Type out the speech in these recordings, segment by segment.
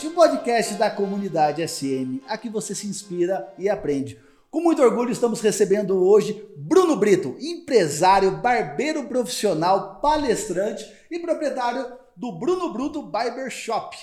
um SMcast, o podcast da comunidade SM. Aqui você se inspira e aprende. Com muito orgulho estamos recebendo hoje Bruno Brito, empresário, barbeiro profissional, palestrante e proprietário do Bruno Bruto Barber Shop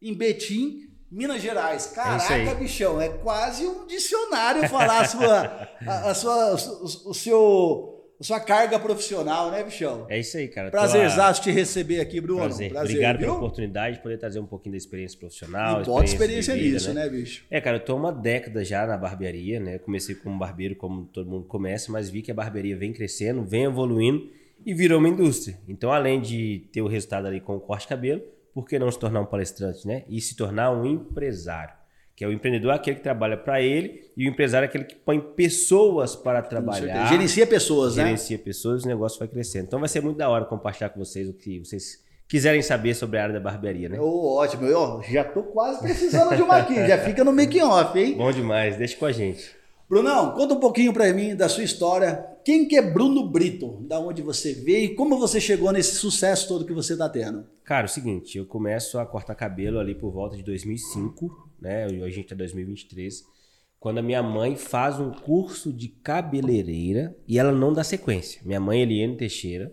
em Betim, Minas Gerais. É Caraca, bichão, é quase um dicionário falar a sua, a, a sua, o, o seu a sua carga profissional, né, bichão? É isso aí, cara. Prazerzaço te receber aqui, Bruno. Prazer. Prazer Obrigado viu? pela oportunidade de poder trazer um pouquinho da experiência profissional. E experiência de vida, nisso, né? bicho? É, cara, eu tô uma década já na barbearia, né? Comecei como barbeiro, como todo mundo começa, mas vi que a barbearia vem crescendo, vem evoluindo e virou uma indústria. Então, além de ter o resultado ali com o corte de cabelo, por que não se tornar um palestrante, né? E se tornar um empresário? Que é o empreendedor aquele que trabalha para ele e o empresário é aquele que põe pessoas para trabalhar. Gerencia pessoas, né? Gerencia pessoas e o negócio vai crescendo. Então vai ser muito da hora compartilhar com vocês o que vocês quiserem saber sobre a área da barbearia, né? Oh, ótimo. Eu já tô quase precisando de uma aqui. já fica no making off, hein? Bom demais. Deixa com a gente. Brunão, conta um pouquinho para mim da sua história. Quem que é Bruno Brito? Da onde você veio e como você chegou nesse sucesso todo que você tá tendo? Cara, é o seguinte, eu começo a cortar cabelo ali por volta de 2005, né? Hoje a gente é 2023. Quando a minha mãe faz um curso de cabeleireira e ela não dá sequência. Minha mãe, Eliane Teixeira,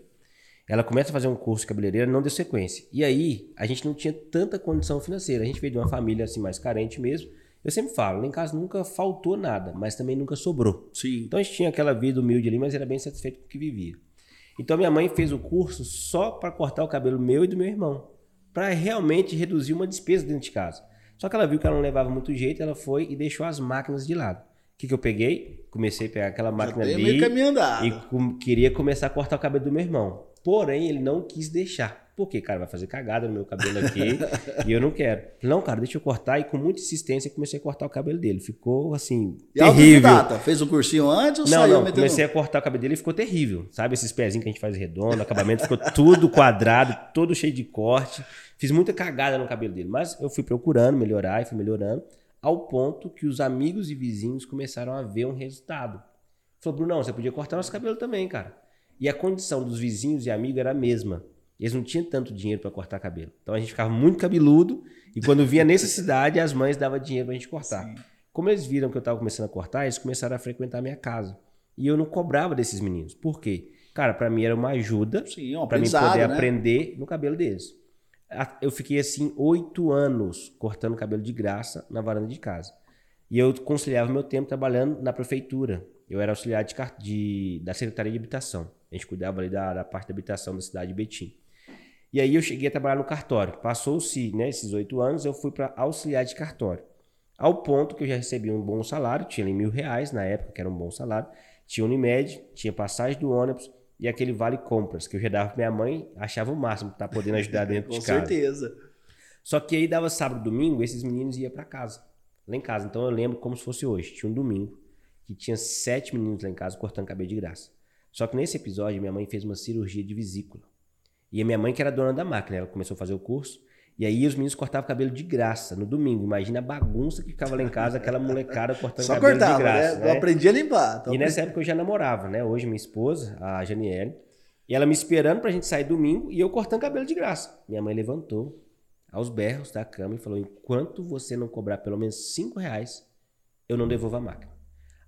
ela começa a fazer um curso de cabeleireira e não deu sequência. E aí, a gente não tinha tanta condição financeira. A gente veio de uma família assim mais carente mesmo. Eu sempre falo, lá em casa nunca faltou nada, mas também nunca sobrou. Sim. Então a gente tinha aquela vida humilde ali, mas era bem satisfeito com o que vivia. Então minha mãe fez o curso só para cortar o cabelo meu e do meu irmão, para realmente reduzir uma despesa dentro de casa. Só que ela viu que ela não levava muito jeito, ela foi e deixou as máquinas de lado. O que, que eu peguei? Comecei a pegar aquela máquina tem ali e com- queria começar a cortar o cabelo do meu irmão. Porém, ele não quis deixar. Por quê? Cara, vai fazer cagada no meu cabelo aqui e eu não quero. Não, cara, deixa eu cortar. E com muita insistência comecei a cortar o cabelo dele. Ficou assim, E terrível. autodidata? Fez o cursinho antes ou Não, saiu não, metendo... comecei a cortar o cabelo dele e ficou terrível. Sabe esses pezinhos que a gente faz redondo, acabamento ficou tudo quadrado, todo cheio de corte. Fiz muita cagada no cabelo dele, mas eu fui procurando melhorar e fui melhorando, ao ponto que os amigos e vizinhos começaram a ver um resultado. Falou, Brunão, você podia cortar nosso cabelo também, cara. E a condição dos vizinhos e amigos era a mesma. Eles não tinham tanto dinheiro para cortar cabelo. Então a gente ficava muito cabeludo e quando via necessidade, as mães davam dinheiro pra gente cortar. Como eles viram que eu estava começando a cortar, eles começaram a frequentar a minha casa. E eu não cobrava desses meninos. Por quê? Cara, para mim era uma ajuda Sim, é para mim poder né? aprender no cabelo deles. Eu fiquei assim oito anos cortando cabelo de graça na varanda de casa. E eu conciliava meu tempo trabalhando na prefeitura. Eu era auxiliar de, de- da Secretaria de Habitação. A gente cuidava ali da, da parte da habitação da cidade de Betim. E aí eu cheguei a trabalhar no cartório. Passou-se né, esses oito anos, eu fui para auxiliar de cartório. Ao ponto que eu já recebi um bom salário, tinha ali mil reais na época, que era um bom salário. Tinha Unimed, tinha passagem do ônibus e aquele vale compras, que eu já dava pra minha mãe, achava o máximo estar podendo ajudar dentro Com de casa. certeza. Só que aí dava sábado, domingo, esses meninos iam para casa, lá em casa. Então eu lembro como se fosse hoje. Tinha um domingo que tinha sete meninos lá em casa cortando cabelo de graça. Só que nesse episódio minha mãe fez uma cirurgia de vesícula. E a minha mãe que era dona da máquina, ela começou a fazer o curso. E aí os meninos cortavam cabelo de graça no domingo. Imagina a bagunça que ficava lá em casa, aquela molecada cortando Só cabelo cortava, de graça. né? Eu aprendi a limpar. Então E nessa época eu já namorava, né? Hoje minha esposa, a Janiele, e ela me esperando pra gente sair domingo e eu cortando cabelo de graça. Minha mãe levantou aos berros da cama e falou: enquanto você não cobrar pelo menos cinco reais, eu não devolvo a máquina.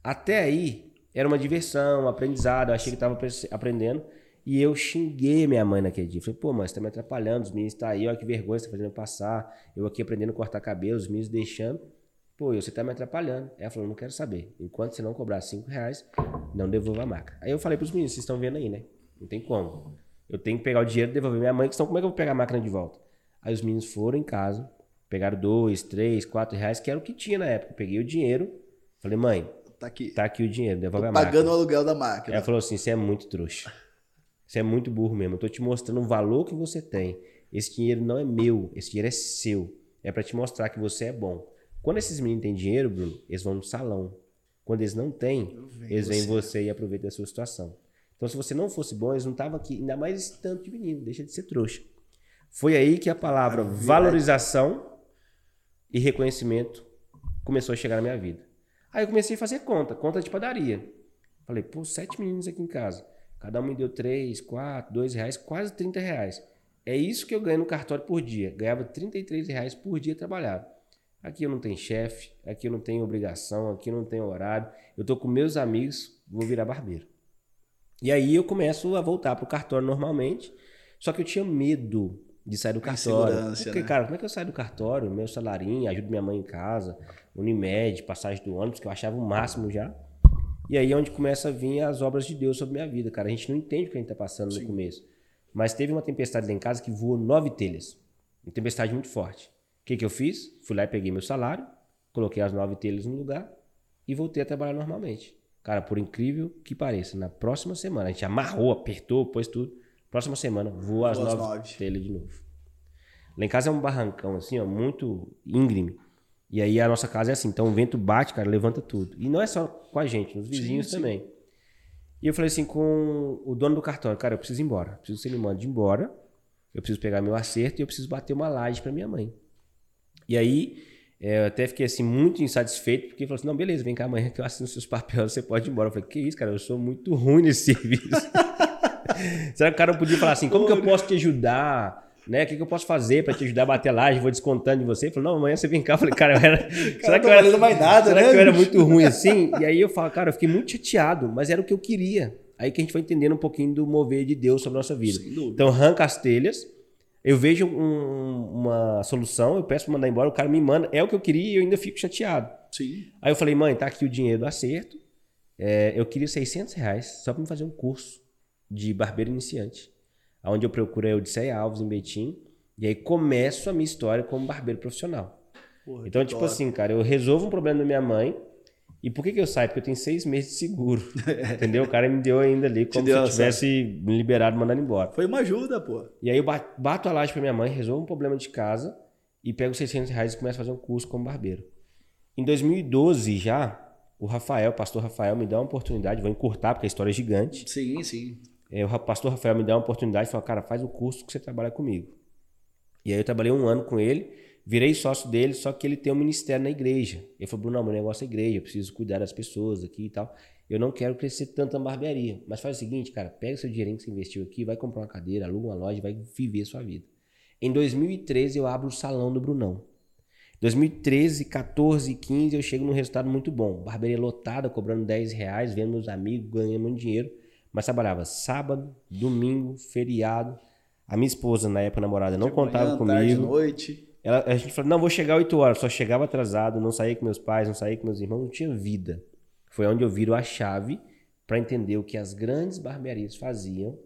Até aí era uma diversão, um aprendizado, eu achei que estava aprendendo. E eu xinguei minha mãe naquele dia. Falei, pô, mãe, você tá me atrapalhando, os meninos estão aí, olha que vergonha você tá fazendo passar. Eu aqui aprendendo a cortar cabelo, os meninos deixando. Pô, você tá me atrapalhando. Ela falou, não quero saber. Enquanto você não cobrar cinco reais, não devolva a máquina. Aí eu falei pros meninos, vocês estão vendo aí, né? Não tem como. Eu tenho que pegar o dinheiro e devolver minha mãe, que senão como é que eu vou pegar a máquina de volta? Aí os meninos foram em casa, pegaram dois, três, quatro reais, que era o que tinha na época. Eu peguei o dinheiro, falei, mãe, Tá aqui. tá aqui o dinheiro, devolve Tô a máquina. pagando o aluguel da máquina. Ela falou assim: você é muito trouxa. Você é muito burro mesmo. Eu tô te mostrando o valor que você tem. Esse dinheiro não é meu, esse dinheiro é seu. É pra te mostrar que você é bom. Quando esses meninos têm dinheiro, Bruno, eles vão no salão. Quando eles não têm, eles vêm em você. e aproveitam da sua situação. Então, se você não fosse bom, eles não estavam aqui. Ainda mais esse tanto de menino, deixa de ser trouxa. Foi aí que a palavra valorização e reconhecimento começou a chegar na minha vida. Aí eu comecei a fazer conta, conta de padaria. Falei, pô, sete meninos aqui em casa. Cada um me deu três, quatro, dois reais, quase 30 reais. É isso que eu ganho no cartório por dia. Ganhava 33 reais por dia trabalhado. Aqui eu não tenho chefe, aqui eu não tenho obrigação, aqui eu não tenho horário. Eu tô com meus amigos, vou virar barbeiro. E aí eu começo a voltar pro cartório normalmente, só que eu tinha medo de sair do cartório. Porque, né? cara, como é que eu saio do cartório? Meu salarinho, ajudo minha mãe em casa, Unimed, passagem do ônibus, que eu achava o máximo já. E aí é onde começa a vir as obras de Deus sobre minha vida, cara. A gente não entende o que a gente tá passando Sim. no começo. Mas teve uma tempestade lá em casa que voou nove telhas. Uma tempestade muito forte. O que, que eu fiz? Fui lá e peguei meu salário, coloquei as nove telhas no lugar e voltei a trabalhar normalmente. Cara, por incrível que pareça, na próxima semana, a gente amarrou, apertou, pôs tudo. Próxima semana, voa as nove, nove telhas de novo. Lá em casa é um barrancão, assim, ó, muito íngreme. E aí a nossa casa é assim, então o vento bate, cara, levanta tudo. E não é só com a gente, nos vizinhos sim, também. Sim. E eu falei assim com o dono do cartório, cara, eu preciso ir embora. Preciso que você me mande embora. Eu preciso pegar meu acerto e eu preciso bater uma laje para minha mãe. E aí é, eu até fiquei assim muito insatisfeito, porque ele falou assim: não, beleza, vem cá amanhã que eu assino seus papéis, você pode ir embora. Eu falei, que isso, cara, eu sou muito ruim nesse serviço. Será que o cara podia falar assim, como que eu posso te ajudar? Né? O que, que eu posso fazer para te ajudar a bater laje? Vou descontando de você. Ele falou, não, amanhã você vem cá. Eu falei, cara, eu era. cara, será que eu era. mais nada, será né, que eu era muito ruim assim? E aí eu falo, cara, eu fiquei muito chateado, mas era o que eu queria. Aí que a gente vai entendendo um pouquinho do mover de Deus sobre a nossa vida. Então, arranca as telhas. Eu vejo um, uma solução, eu peço para mandar embora, o cara me manda. É o que eu queria e eu ainda fico chateado. Sim. Aí eu falei, mãe, tá aqui o dinheiro do acerto. É, eu queria 600 reais só para me fazer um curso de barbeiro iniciante. Onde eu procurei o Odisseia Alves em Betim. E aí começo a minha história como barbeiro profissional. Porra, então, tipo assim, cara, eu resolvo um problema da minha mãe. E por que, que eu saio? Porque eu tenho seis meses de seguro. entendeu? O cara me deu ainda ali como se eu tivesse me liberado mandando embora. Foi uma ajuda, pô. E aí eu bato a laje pra minha mãe, resolvo um problema de casa e pego 600 reais e começo a fazer um curso como barbeiro. Em 2012 já, o Rafael, o pastor Rafael, me dá uma oportunidade, vou encurtar porque a história é gigante. Sim, sim. É, o pastor Rafael me dá uma oportunidade e fala, cara, faz o curso que você trabalha comigo. E aí eu trabalhei um ano com ele, virei sócio dele, só que ele tem um ministério na igreja. Ele falou, Bruno, meu negócio é igreja, eu preciso cuidar das pessoas aqui e tal. Eu não quero crescer tanto na barbearia. Mas faz o seguinte, cara, pega seu dinheirinho que você investiu aqui, vai comprar uma cadeira, aluga uma loja, vai viver a sua vida. Em 2013 eu abro o salão do Brunão. 2013, 14 e 15 eu chego num resultado muito bom. Barbearia lotada, cobrando 10 reais, vendo meus amigos, ganhando muito dinheiro. Mas trabalhava sábado, domingo, feriado. A minha esposa, na época namorada, não contava manhã, comigo. Tarde, noite. Ela, a gente falou, não, vou chegar 8 horas. Só chegava atrasado, não saía com meus pais, não saía com meus irmãos, não tinha vida. Foi onde eu viro a chave para entender o que as grandes barbearias faziam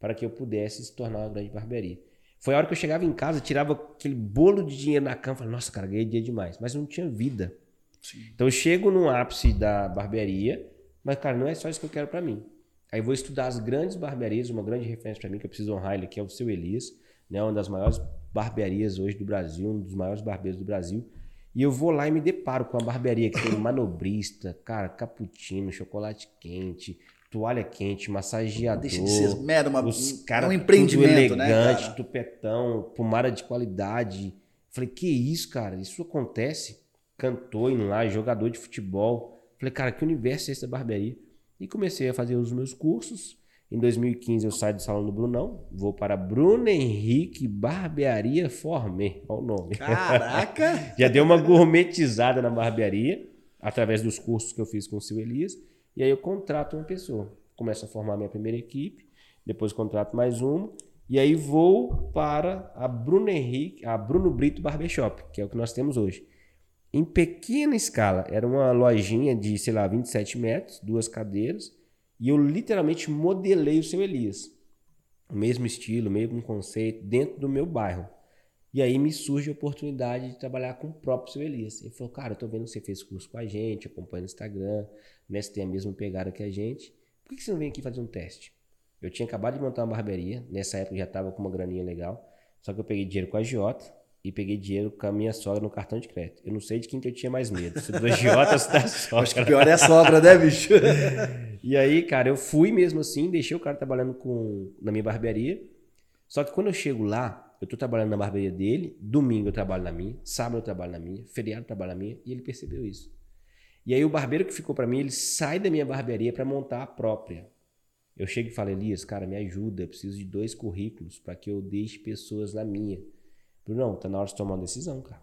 para que eu pudesse se tornar uma grande barbearia. Foi a hora que eu chegava em casa, tirava aquele bolo de dinheiro na cama, falava, nossa, cara, ganhei dia demais. Mas não tinha vida. Sim. Então eu chego no ápice da barbearia, mas, cara, não é só isso que eu quero para mim. Aí vou estudar as grandes barbearias, uma grande referência para mim que eu preciso honrar ele aqui é o seu Elias, né, uma das maiores barbearias hoje do Brasil, um dos maiores barbeiros do Brasil. E eu vou lá e me deparo com uma barbearia que tem manobrista, cara, cappuccino, chocolate quente, toalha quente, massageador. Deixa de ser mero, uma, os cara, um empreendimento, tudo elegante, né, tupetão, pomada de qualidade. Falei, que isso, cara? Isso acontece? Cantor indo lá, jogador de futebol. Falei, cara, que universo é esse da barbearia? E comecei a fazer os meus cursos. Em 2015 eu saio do salão do Brunão, vou para Bruno Henrique Barbearia Formé, olha o nome. Caraca! Já deu uma gourmetizada na barbearia, através dos cursos que eu fiz com o Silvio Elias. E aí eu contrato uma pessoa. Começo a formar minha primeira equipe, depois contrato mais uma. E aí vou para a Bruno Henrique, a Bruno Brito Barbershop, que é o que nós temos hoje em pequena escala. Era uma lojinha de, sei lá, 27 metros, duas cadeiras, e eu literalmente modelei o seu Elias. O mesmo estilo, o mesmo conceito, dentro do meu bairro. E aí me surge a oportunidade de trabalhar com o próprio seu Elias. Ele falou, cara, eu tô vendo que você fez curso com a gente, acompanha no Instagram, né, você tem a mesma pegada que a gente. Por que você não vem aqui fazer um teste? Eu tinha acabado de montar uma barbearia, nessa época já estava com uma graninha legal, só que eu peguei dinheiro com a Giota, e peguei dinheiro com a minha sogra no cartão de crédito. Eu não sei de quem que eu tinha mais medo, se do agiota ou se da sogra. Acho que pior é a sogra, né, bicho? e aí, cara, eu fui mesmo assim, deixei o cara trabalhando com, na minha barbearia. Só que quando eu chego lá, eu tô trabalhando na barbearia dele, domingo eu trabalho na minha, sábado eu trabalho na minha, feriado eu trabalho na minha, e ele percebeu isso. E aí o barbeiro que ficou para mim, ele sai da minha barbearia para montar a própria. Eu chego e falo, Elias, cara, me ajuda, eu preciso de dois currículos para que eu deixe pessoas na minha. Bruno, tá na hora de tomar uma decisão, cara.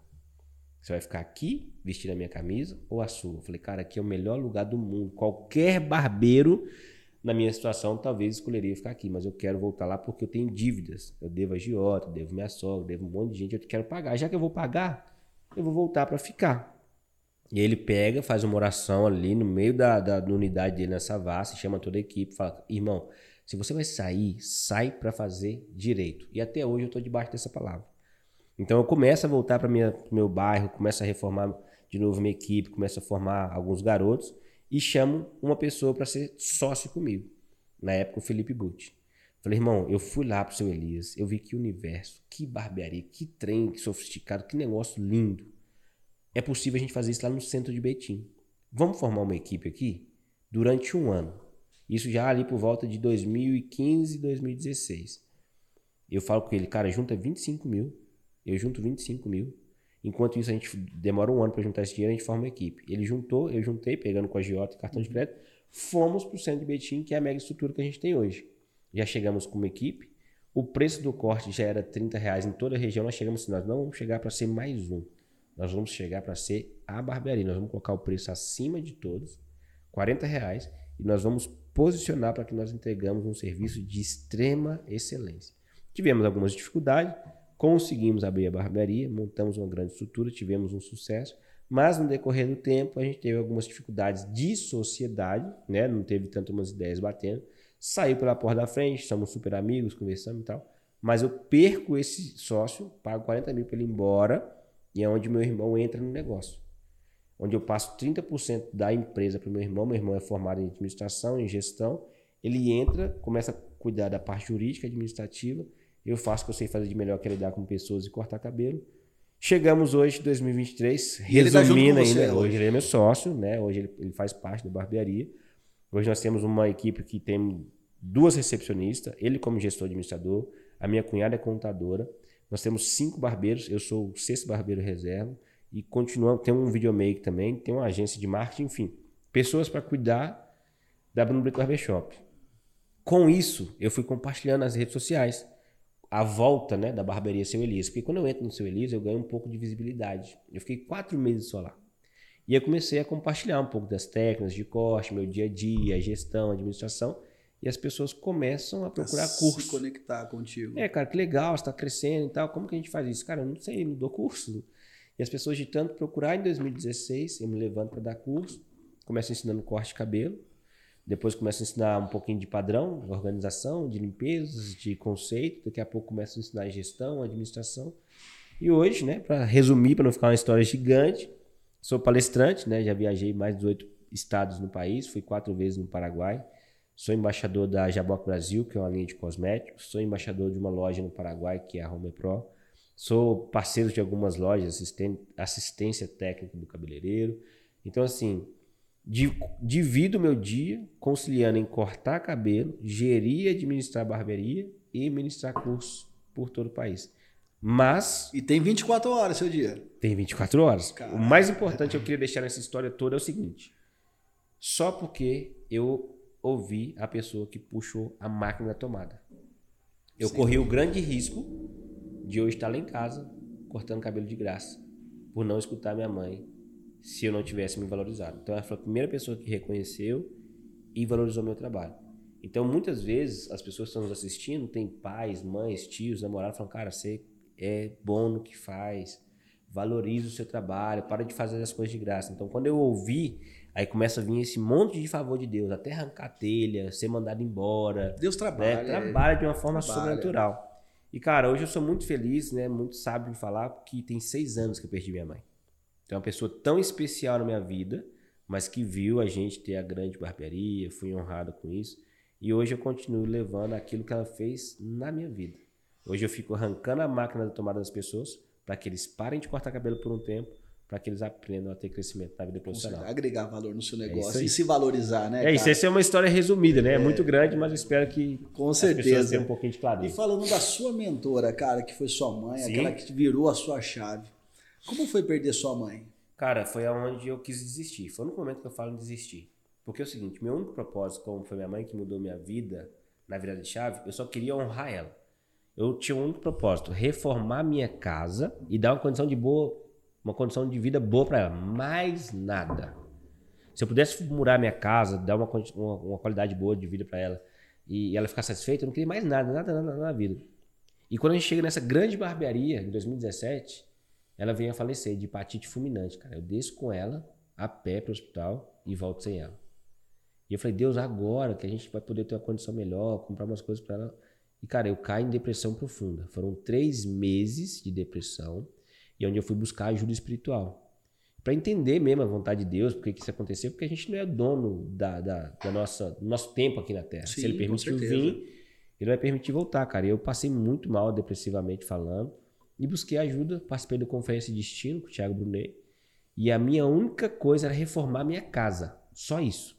Você vai ficar aqui, vestindo a minha camisa ou a sua? Eu falei, cara, aqui é o melhor lugar do mundo. Qualquer barbeiro na minha situação talvez escolheria ficar aqui, mas eu quero voltar lá porque eu tenho dívidas. Eu devo a Giota, devo minha sogra, devo um monte de gente, eu quero pagar. Já que eu vou pagar, eu vou voltar para ficar. E ele pega, faz uma oração ali no meio da, da, da unidade dele nessa vasta, chama toda a equipe, fala: irmão, se você vai sair, sai para fazer direito. E até hoje eu estou debaixo dessa palavra. Então eu começo a voltar para meu bairro, começo a reformar de novo minha equipe, começo a formar alguns garotos e chamo uma pessoa para ser sócio comigo. Na época, o Felipe Butti. Falei, irmão, eu fui lá pro seu Elias, eu vi que universo, que barbearia, que trem, que sofisticado, que negócio lindo. É possível a gente fazer isso lá no centro de Betim. Vamos formar uma equipe aqui durante um ano. Isso já ali por volta de 2015, 2016. Eu falo com ele, cara, junta 25 mil, eu junto 25 mil, Enquanto isso, a gente demora um ano para juntar esse dinheiro, a gente forma uma equipe. Ele juntou, eu juntei, pegando com a Giota e cartão de crédito, fomos para o centro de Betim, que é a mega estrutura que a gente tem hoje. Já chegamos com uma equipe, o preço do corte já era 30 reais em toda a região, nós chegamos assim, nós não vamos chegar para ser mais um, nós vamos chegar para ser a barbearia, nós vamos colocar o preço acima de todos, 40 reais, e nós vamos posicionar para que nós entregamos um serviço de extrema excelência. Tivemos algumas dificuldades, Conseguimos abrir a barbearia, montamos uma grande estrutura, tivemos um sucesso, mas no decorrer do tempo a gente teve algumas dificuldades de sociedade, né? não teve tanto umas ideias batendo. Saiu pela porta da frente, somos super amigos, conversamos e tal. Mas eu perco esse sócio, pago 40 mil para ele ir embora, e é onde meu irmão entra no negócio. Onde eu passo 30% da empresa para o meu irmão, meu irmão é formado em administração, em gestão. Ele entra, começa a cuidar da parte jurídica, administrativa, eu faço o que eu sei fazer de melhor, que é lidar com pessoas e cortar cabelo. Chegamos hoje, 2023, resumindo tá ainda. Hoje ele é meu sócio, né? Hoje ele, ele faz parte da barbearia. Hoje nós temos uma equipe que tem duas recepcionistas, ele como gestor administrador, a minha cunhada é contadora. Nós temos cinco barbeiros, eu sou o sexto barbeiro reserva e continuamos, tem um videomaker também, tem uma agência de marketing, enfim, pessoas para cuidar da Bruno Brito Barbershop. Com isso, eu fui compartilhando nas redes sociais a volta né, da barbearia Seu Elias. Porque quando eu entro no Seu Elias, eu ganho um pouco de visibilidade. Eu fiquei quatro meses só lá. E eu comecei a compartilhar um pouco das técnicas de corte, meu dia a dia, gestão, administração. E as pessoas começam a procurar a curso. Se conectar contigo. É, cara, que legal, você está crescendo e tal. Como que a gente faz isso? Cara, eu não sei, não dou curso. E as pessoas de tanto procurar, em 2016, eu me levanto para dar curso. Começo ensinando corte de cabelo. Depois começo a ensinar um pouquinho de padrão, organização, de limpezas, de conceito. Daqui a pouco começo a ensinar gestão, administração. E hoje, né, para resumir, para não ficar uma história gigante, sou palestrante, né, já viajei mais de oito estados no país, fui quatro vezes no Paraguai. Sou embaixador da Jaboc Brasil, que é uma linha de cosméticos. Sou embaixador de uma loja no Paraguai, que é a Home Pro. Sou parceiro de algumas lojas, assistência técnica do cabeleireiro. Então, assim, divido meu dia conciliando em cortar cabelo, gerir e administrar barbearia e ministrar cursos por todo o país. Mas. E tem 24 horas seu dia. Tem 24 horas. Caraca. O mais importante eu queria deixar nessa história toda é o seguinte: só porque eu ouvi a pessoa que puxou a máquina da tomada. Eu Sim. corri o grande risco de eu estar lá em casa cortando cabelo de graça por não escutar minha mãe se eu não tivesse me valorizado. Então ela foi a primeira pessoa que reconheceu e valorizou meu trabalho. Então muitas vezes as pessoas que estão nos assistindo têm pais, mães, tios, namorados, falam, cara, você é bom no que faz, valoriza o seu trabalho, para de fazer as coisas de graça. Então quando eu ouvi, aí começa a vir esse monte de favor de Deus, até arrancar telha, ser mandado embora. Deus trabalha. Né? Trabalha de uma forma trabalha. sobrenatural. E cara, hoje eu sou muito feliz, né? Muito sábio de falar, porque tem seis anos que eu perdi minha mãe. Tem uma pessoa tão especial na minha vida, mas que viu a gente ter a grande barbearia, fui honrado com isso. E hoje eu continuo levando aquilo que ela fez na minha vida. Hoje eu fico arrancando a máquina da tomada das pessoas para que eles parem de cortar cabelo por um tempo, para que eles aprendam a ter crescimento na vida profissional. Agregar valor no seu é negócio é e se valorizar, né? É isso, essa é uma história resumida, né? É, é muito grande, mas eu espero que com certeza tenham um pouquinho de clareza. E falando da sua mentora, cara, que foi sua mãe, Sim. aquela que virou a sua chave. Como foi perder sua mãe? Cara, foi aonde eu quis desistir. Foi no momento que eu falo em desistir. Porque é o seguinte, meu único propósito, como foi minha mãe que mudou minha vida na virada de chave, eu só queria honrar ela. Eu tinha um único propósito, reformar minha casa e dar uma condição de boa, uma condição de vida boa para ela. Mais nada. Se eu pudesse murar minha casa, dar uma, uma, uma qualidade boa de vida para ela e ela ficar satisfeita, eu não queria mais nada, nada, nada, nada na vida. E quando a gente chega nessa grande barbearia, em 2017, ela veio a falecer de hepatite fulminante, cara. Eu desço com ela a pé para o hospital e volto sem ela. E eu falei, Deus, agora que a gente vai poder ter uma condição melhor, comprar umas coisas para ela. E, cara, eu caio em depressão profunda. Foram três meses de depressão e onde eu fui buscar ajuda espiritual. Para entender mesmo a vontade de Deus, por que isso aconteceu, porque a gente não é dono da, da, da nossa, do nosso tempo aqui na Terra. Sim, Se ele permitiu vir, ele vai permitir voltar, cara. E eu passei muito mal depressivamente falando e busquei ajuda. Participei da conferência de destino com o Thiago Brunet. E a minha única coisa era reformar minha casa. Só isso.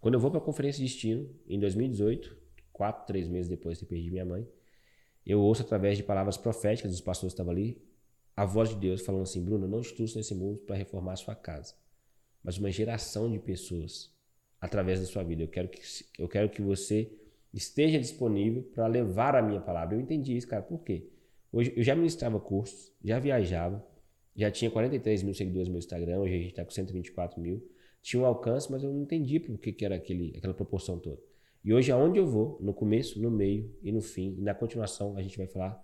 Quando eu vou para a conferência de destino, em 2018, quatro, três meses depois de ter perdido minha mãe, eu ouço através de palavras proféticas dos pastores que estavam ali, a voz de Deus falando assim: Bruno, não estou nesse mundo para reformar a sua casa, mas uma geração de pessoas através da sua vida. Eu quero que, eu quero que você esteja disponível para levar a minha palavra. Eu entendi isso, cara. Por quê? Hoje eu já ministrava cursos, já viajava, já tinha 43 mil seguidores no meu Instagram, hoje a gente está com 124 mil. Tinha um alcance, mas eu não entendi por que, que era aquele, aquela proporção toda. E hoje, aonde eu vou, no começo, no meio e no fim, e na continuação, a gente vai falar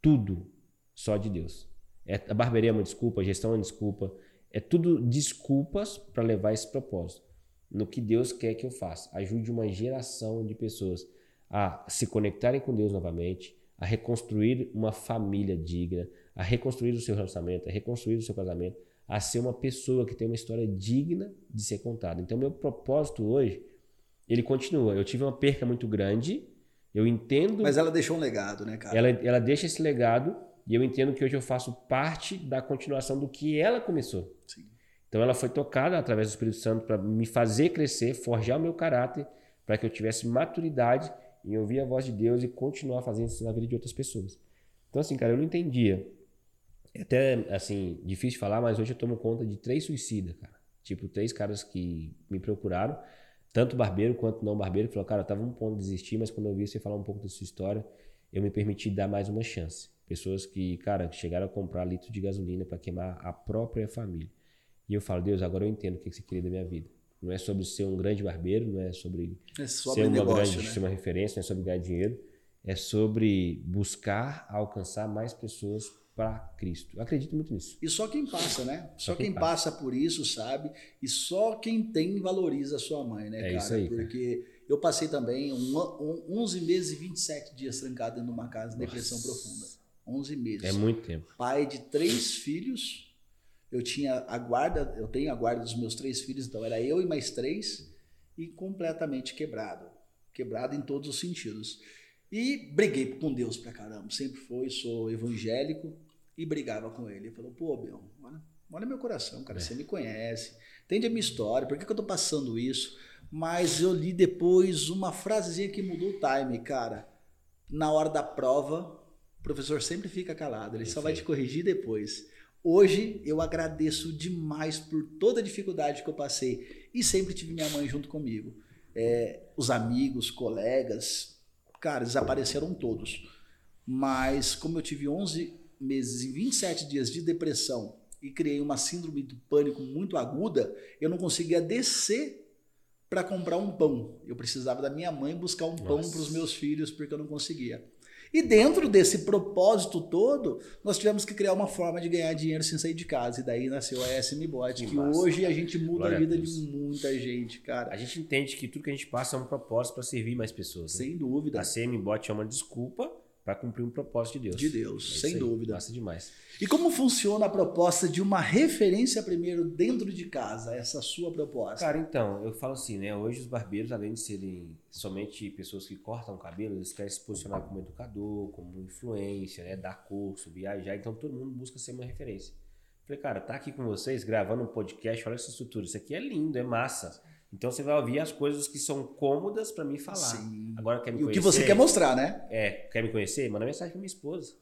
tudo só de Deus. É, a barbearia é uma desculpa, a gestão é uma desculpa, é tudo desculpas para levar esse propósito. No que Deus quer que eu faça. Ajude uma geração de pessoas a se conectarem com Deus novamente, a reconstruir uma família digna, a reconstruir o seu relacionamento, a reconstruir o seu casamento, a ser uma pessoa que tem uma história digna de ser contada. Então, meu propósito hoje, ele continua. Eu tive uma perca muito grande, eu entendo. Mas ela deixou um legado, né, cara? Ela, ela deixa esse legado e eu entendo que hoje eu faço parte da continuação do que ela começou. Sim. Então, ela foi tocada através do Espírito Santo para me fazer crescer, forjar o meu caráter, para que eu tivesse maturidade em ouvir a voz de Deus e continuar fazendo isso na vida de outras pessoas. Então, assim, cara, eu não entendia. É até, assim, difícil falar, mas hoje eu tomo conta de três suicidas, cara. Tipo, três caras que me procuraram, tanto barbeiro quanto não barbeiro, que falou, cara, eu tava um ponto de desistir, mas quando eu vi você falar um pouco da sua história, eu me permiti dar mais uma chance. Pessoas que, cara, chegaram a comprar litro de gasolina para queimar a própria família. E eu falo, Deus, agora eu entendo o que você queria da minha vida. Não é sobre ser um grande barbeiro, não é sobre, é sobre ser uma negócio, grande, né? ser uma referência, não é sobre ganhar dinheiro. É sobre buscar alcançar mais pessoas para Cristo. Eu acredito muito nisso. E só quem passa, né? Só, só quem, quem passa. passa. por isso sabe. E só quem tem valoriza a sua mãe, né, é cara? Isso aí, Porque cara. eu passei também um, um, 11 meses e 27 dias trancado dentro de uma casa, em depressão profunda. 11 meses. É muito tempo. Pai de três filhos eu tinha a guarda, eu tenho a guarda dos meus três filhos, então era eu e mais três, e completamente quebrado. Quebrado em todos os sentidos. E briguei com Deus pra caramba. Sempre foi, sou evangélico e brigava com ele. Ele falou, pô, Bion, olha, olha meu coração, cara, é. você me conhece, entende a minha história, por que, que eu tô passando isso? Mas eu li depois uma frasezinha que mudou o time, cara. Na hora da prova, o professor sempre fica calado, ele só vai te corrigir depois. Hoje eu agradeço demais por toda a dificuldade que eu passei e sempre tive minha mãe junto comigo. É, os amigos, colegas, cara, desapareceram todos. Mas como eu tive 11 meses e 27 dias de depressão e criei uma síndrome do pânico muito aguda, eu não conseguia descer para comprar um pão. Eu precisava da minha mãe buscar um Nossa. pão para os meus filhos porque eu não conseguia. E dentro desse propósito todo, nós tivemos que criar uma forma de ganhar dinheiro sem sair de casa. E daí nasceu a SM Bot, que hoje a gente muda Glória a vida a de muita gente, cara. A gente entende que tudo que a gente passa é um propósito para servir mais pessoas. Né? Sem dúvida. A CM Bot é uma desculpa para cumprir um propósito de Deus. De Deus, é sem dúvida. Massa demais. E como funciona a proposta de uma referência primeiro dentro de casa, essa sua proposta? Cara, então, eu falo assim, né? Hoje os barbeiros, além de serem somente pessoas que cortam o cabelo, eles querem se posicionar como educador, como influência, né? Dar curso, viajar. Então todo mundo busca ser uma referência. Falei, cara, tá aqui com vocês gravando um podcast, olha essa estrutura. Isso aqui é lindo, é massa. Então você vai ouvir as coisas que são cômodas para mim falar. Sim. Agora quer me e conhecer. o que você quer mostrar, né? É, quer me conhecer? Manda mensagem para minha esposa.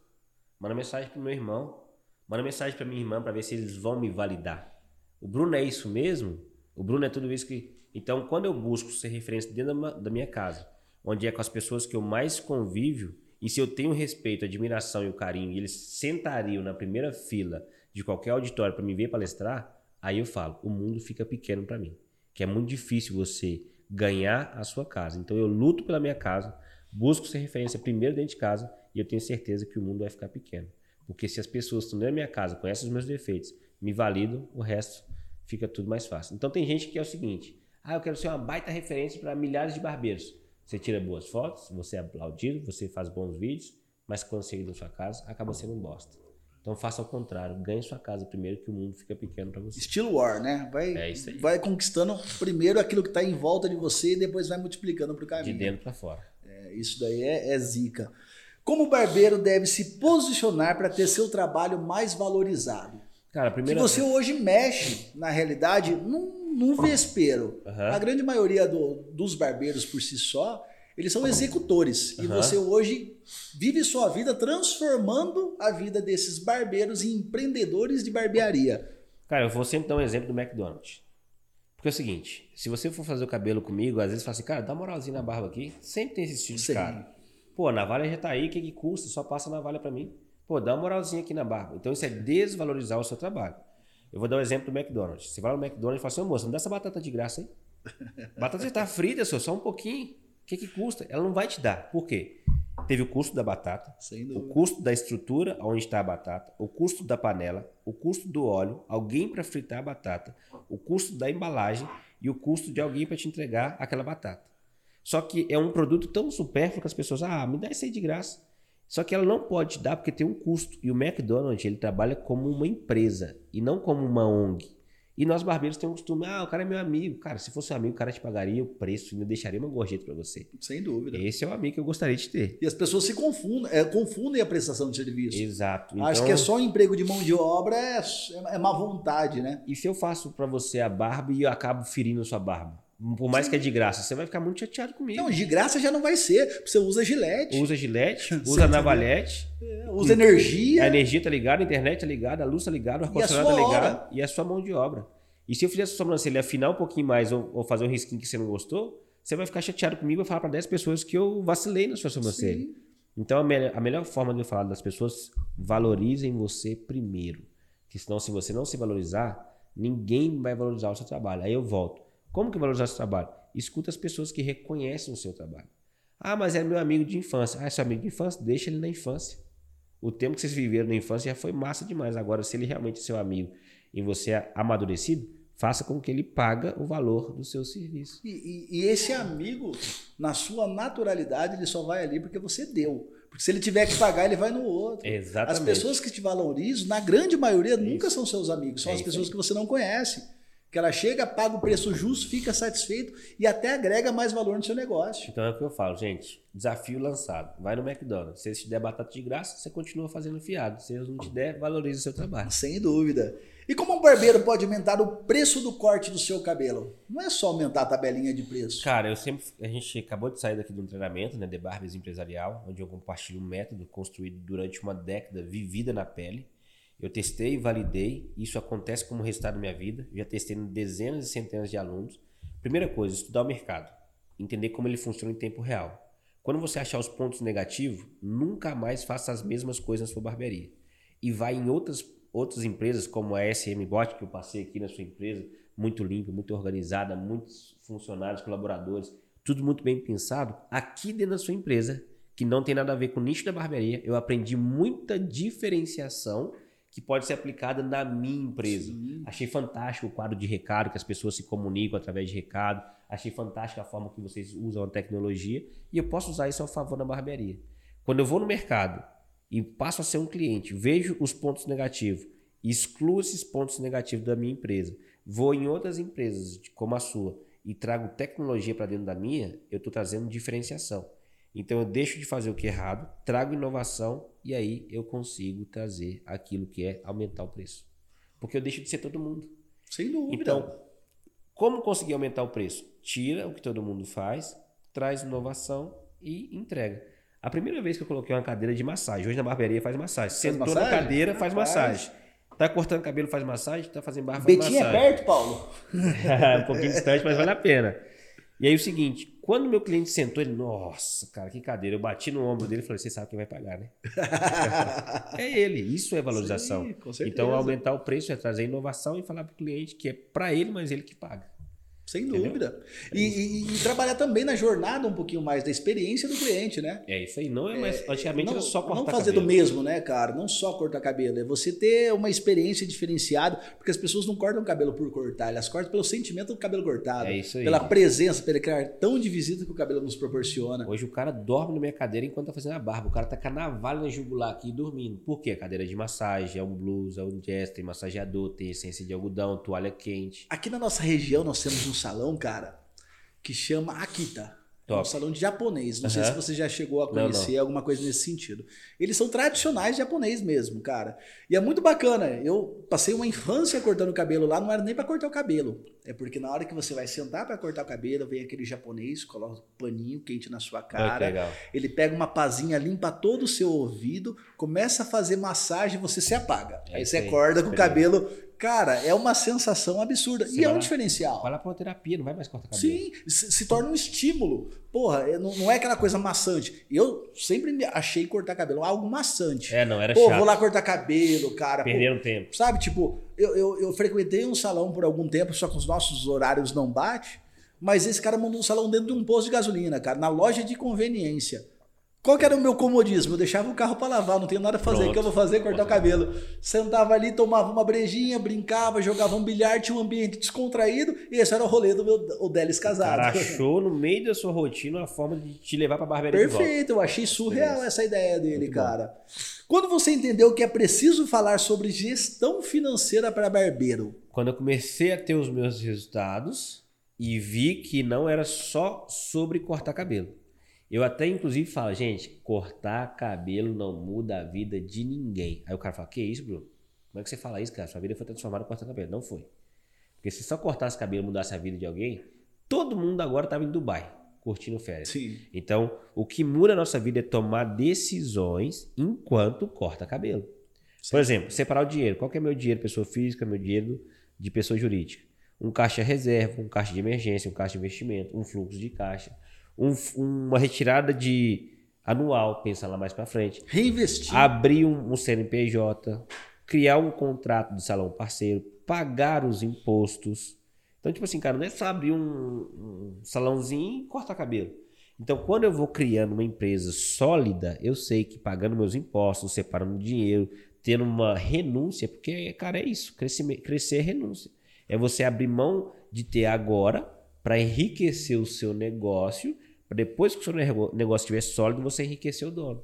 Manda mensagem para meu irmão. Manda mensagem para minha irmã para ver se eles vão me validar. O Bruno é isso mesmo? O Bruno é tudo isso que Então, quando eu busco ser referência dentro da minha casa, onde é com as pessoas que eu mais convívio, e se eu tenho respeito, admiração e o carinho, e eles sentariam na primeira fila de qualquer auditório para me ver palestrar, aí eu falo, o mundo fica pequeno para mim. Que é muito difícil você ganhar a sua casa. Então eu luto pela minha casa, busco ser referência primeiro dentro de casa e eu tenho certeza que o mundo vai ficar pequeno. Porque se as pessoas estão dentro da minha casa, conhecem os meus defeitos, me validam, o resto fica tudo mais fácil. Então tem gente que é o seguinte: ah, eu quero ser uma baita referência para milhares de barbeiros. Você tira boas fotos, você é aplaudido, você faz bons vídeos, mas quando você na sua casa, acaba sendo um bosta. Então faça ao contrário, ganhe sua casa primeiro que o mundo fica pequeno para você. Estilo War, né? Vai, é vai conquistando primeiro aquilo que está em volta de você e depois vai multiplicando para o caminho. De dentro para fora. É, isso daí é, é zica. Como o barbeiro deve se posicionar para ter seu trabalho mais valorizado? Cara, primeira... Se você hoje mexe, na realidade, num, num vespeiro, uhum. a grande maioria do, dos barbeiros por si só, eles são executores. Uhum. E você hoje vive sua vida transformando a vida desses barbeiros em empreendedores de barbearia. Cara, eu vou sempre dar um exemplo do McDonald's. Porque é o seguinte, se você for fazer o cabelo comigo, às vezes fala assim, cara, dá moralzinha na barba aqui. Sempre tem esse estilo de cara. Pô, a navalha já tá aí, o que, que custa? Só passa a navalha para mim. Pô, dá uma moralzinha aqui na barba. Então isso é desvalorizar o seu trabalho. Eu vou dar um exemplo do McDonald's. Você vai no McDonald's e fala assim, moça, não dá essa batata de graça aí. Batata já tá frita, só, só um pouquinho. O que, que custa? Ela não vai te dar. Por quê? Teve o custo da batata, o custo da estrutura onde está a batata, o custo da panela, o custo do óleo, alguém para fritar a batata, o custo da embalagem e o custo de alguém para te entregar aquela batata. Só que é um produto tão supérfluo que as pessoas, ah, me dá isso aí de graça. Só que ela não pode te dar porque tem um custo. E o McDonald's, ele trabalha como uma empresa e não como uma ONG. E nós barbeiros temos o costume, ah, o cara é meu amigo. Cara, se fosse um amigo, o cara te pagaria o preço e ainda deixaria uma gorjeta para você. Sem dúvida. Esse é o amigo que eu gostaria de ter. E as pessoas se confundem, é, confundem a prestação de serviço. Exato. Então... Acho que é só emprego de mão de obra, é, é má vontade, né? E se eu faço para você a barba e eu acabo ferindo a sua barba? Por mais Sim. que é de graça, você vai ficar muito chateado comigo. Não, de graça já não vai ser. Você usa gilete. Usa gilete, usa navalhete. É, usa energia. A energia tá ligada, a internet tá ligada, a luz tá ligada, o ar-condicionado tá ligado. E a sua mão de obra. E se eu fizer a sua sobrancelha afinar um pouquinho mais ou, ou, fazer um risquinho que você não gostou, você vai ficar chateado comigo e vai falar para 10 pessoas que eu vacilei na sua sobrancelha. Sim. Então a, me a melhor forma de eu falar das pessoas, valorizem você primeiro. Porque senão, se você não se valorizar, ninguém vai valorizar o seu trabalho. Aí eu volto. Como que valorizar seu trabalho? Escuta as pessoas que reconhecem o seu trabalho. Ah, mas é meu amigo de infância. Ah, é seu amigo de infância? Deixa ele na infância. O tempo que vocês viveram na infância já foi massa demais. Agora, se ele realmente é seu amigo e você é amadurecido, faça com que ele paga o valor do seu serviço. E, e, e, esse amigo, na sua naturalidade, ele só vai ali porque você deu. Porque se ele tiver que pagar, ele vai no outro. Exatamente. As pessoas que te valorizam, na grande maioria, é nunca são seus amigos, são é as pessoas aí. que você não conhece que ela chega, paga o preço justo, fica satisfeito e até agrega mais valor no seu negócio. Então é o que eu falo, gente. Desafio lançado. Vai no McDonald's. Se eles te der batata de graça, você continua fazendo fiado. Se eles não te der, valorize o seu trabalho. Sem dúvida. E como um barbeiro pode aumentar o preço do corte do seu cabelo? Não é só aumentar a tabelinha de preço. Cara, eu sempre. A gente acabou de sair daqui de um treinamento, né? De Barbers Empresarial, onde eu compartilho um método construído durante uma década vivida na pele eu testei validei, isso acontece como resultado da minha vida. já testei em dezenas e centenas de alunos. Primeira coisa, estudar o mercado, entender como ele funciona em tempo real. Quando você achar os pontos negativos, nunca mais faça as mesmas coisas na sua barbearia. E vai em outras, outras empresas, como a SM Bot, que eu passei aqui na sua empresa, muito limpa, muito organizada, muitos funcionários, colaboradores, tudo muito bem pensado. Aqui dentro da sua empresa, que não tem nada a ver com o nicho da barbearia, eu aprendi muita diferenciação que pode ser aplicada na minha empresa. Sim. Achei fantástico o quadro de recado, que as pessoas se comunicam através de recado. Achei fantástica a forma que vocês usam a tecnologia. E eu posso usar isso a favor da barbearia. Quando eu vou no mercado e passo a ser um cliente, vejo os pontos negativos, excluo esses pontos negativos da minha empresa, vou em outras empresas, como a sua, e trago tecnologia para dentro da minha, eu estou trazendo diferenciação. Então eu deixo de fazer o que é errado, trago inovação e aí eu consigo trazer aquilo que é aumentar o preço. Porque eu deixo de ser todo mundo. Sem dúvida. Então, como conseguir aumentar o preço? Tira o que todo mundo faz, traz inovação e entrega. A primeira vez que eu coloquei uma cadeira de massagem, hoje na barbearia faz massagem. Faz Sentou massagem? na cadeira, faz, faz massagem. Tá cortando cabelo, faz massagem, tá fazendo barba, faz Betinho é massagem. perto, Paulo? um pouquinho distante, mas vale a pena. E aí o seguinte, quando meu cliente sentou, ele, nossa, cara, que cadeira. Eu bati no ombro dele e falei, você sabe quem vai pagar, né? é ele, isso é valorização. Sim, então, aumentar o preço é trazer inovação e falar para o cliente que é para ele, mas ele que paga. Sem dúvida. E, e- e trabalhar também na jornada um pouquinho mais da experiência do cliente, né? É isso aí, não é mais. Antigamente não, era só cortar não fazer cabelo. do mesmo, né, cara? Não só cortar cabelo. É você ter uma experiência diferenciada, porque as pessoas não cortam o cabelo por cortar, elas cortam pelo sentimento do cabelo cortado. É isso aí. Pela presença, pelo cartão de visita que o cabelo nos proporciona. Hoje o cara dorme na minha cadeira enquanto tá fazendo a barba. O cara tá com a navalha na jugular aqui dormindo. Por quê? Cadeira de massagem, é um blues, é um jazz, tem massageador, tem essência de algodão, toalha quente. Aqui na nossa região nós temos um salão, cara, que chama Akita. É um Top. salão de japonês. Não sei se você já chegou a Não, conhecer alguma coisa nesse sentido. Eles são tradicionais japonês mesmo, cara. E é muito bacana. Eu passei uma infância cortando cabelo lá, não era nem pra cortar o cabelo. É porque na hora que você vai sentar pra cortar o cabelo, vem aquele japonês, coloca um paninho quente na sua cara. Ele pega uma pazinha, limpa todo o seu ouvido, começa a fazer massagem, você se apaga. É aí você aí, acorda com o cabelo. Cara, é uma sensação absurda. Você e é um lá- diferencial. Vai lá pra uma terapia, não vai mais cortar cabelo. Sim, se, se torna um estímulo. Porra, é- não, não é aquela coisa maçante. Eu sempre achei cortar cabelo algo maçante. É, não, era Pô, chato. vou lá cortar cabelo, cara. Perderam tempo. sabe, tipo, eu, eu, eu frequentei um salão por algum tempo, só que os nossos horários não batem. Mas esse cara mandou um salão dentro de um posto de gasolina, cara, na loja de conveniência. Qual que era o meu comodismo? Eu deixava o carro pra lavar, não tenho nada a fazer. O Pronto. que eu vou fazer? Cortar o cabelo. Sentava ali, tomava uma brejinha, brincava, jogava um bilhar, tinha um ambiente descontraído. E esse era o rolê do meu o Delis O casado. cara achou no meio da sua rotina uma forma de te levar pra barbearia. Perfeito, eu achei surreal essa ideia dele, Muito bom. cara. Quando você entendeu que é preciso falar sobre gestão financeira para barbeiro, Quando eu comecei a ter os meus resultados e vi que não era só sobre cortar cabelo. Eu até inclusive falo, gente, cortar cabelo não muda a vida de ninguém. Aí o cara fala, que isso, Bruno? Como é que você fala isso, cara? Sua vida foi transformada cortando cabelo. Não foi. Porque se só cortasse cabelo e mudasse a vida de alguém, todo mundo agora estava em Dubai, curtindo férias. sim, Então, o que muda a nossa vida é tomar decisões enquanto corta cabelo. Por exemplo, separar o dinheiro. Qual é meu dinheiro pessoa física, meu dinheiro de pessoa jurídica? Um caixa reserva, um caixa de emergência, um caixa de investimento, um fluxo de caixa, um- uma retirada de anual, pensa lá mais para frente. reinvestir. Abrir um, um CNPJ, criar um contrato de salão parceiro, pagar os impostos. Então, tipo assim, cara, não é só abrir um, um salãozinho e cortar cabelo. Então, quando eu vou criando uma empresa sólida, eu sei que pagando meus impostos, separando dinheiro, tendo uma renúncia, porque, cara, é isso. Crescer, crescer é renúncia. É você abrir mão de ter agora para enriquecer o seu negócio, para depois que o seu negócio estiver sólido, você enriquecer o dono.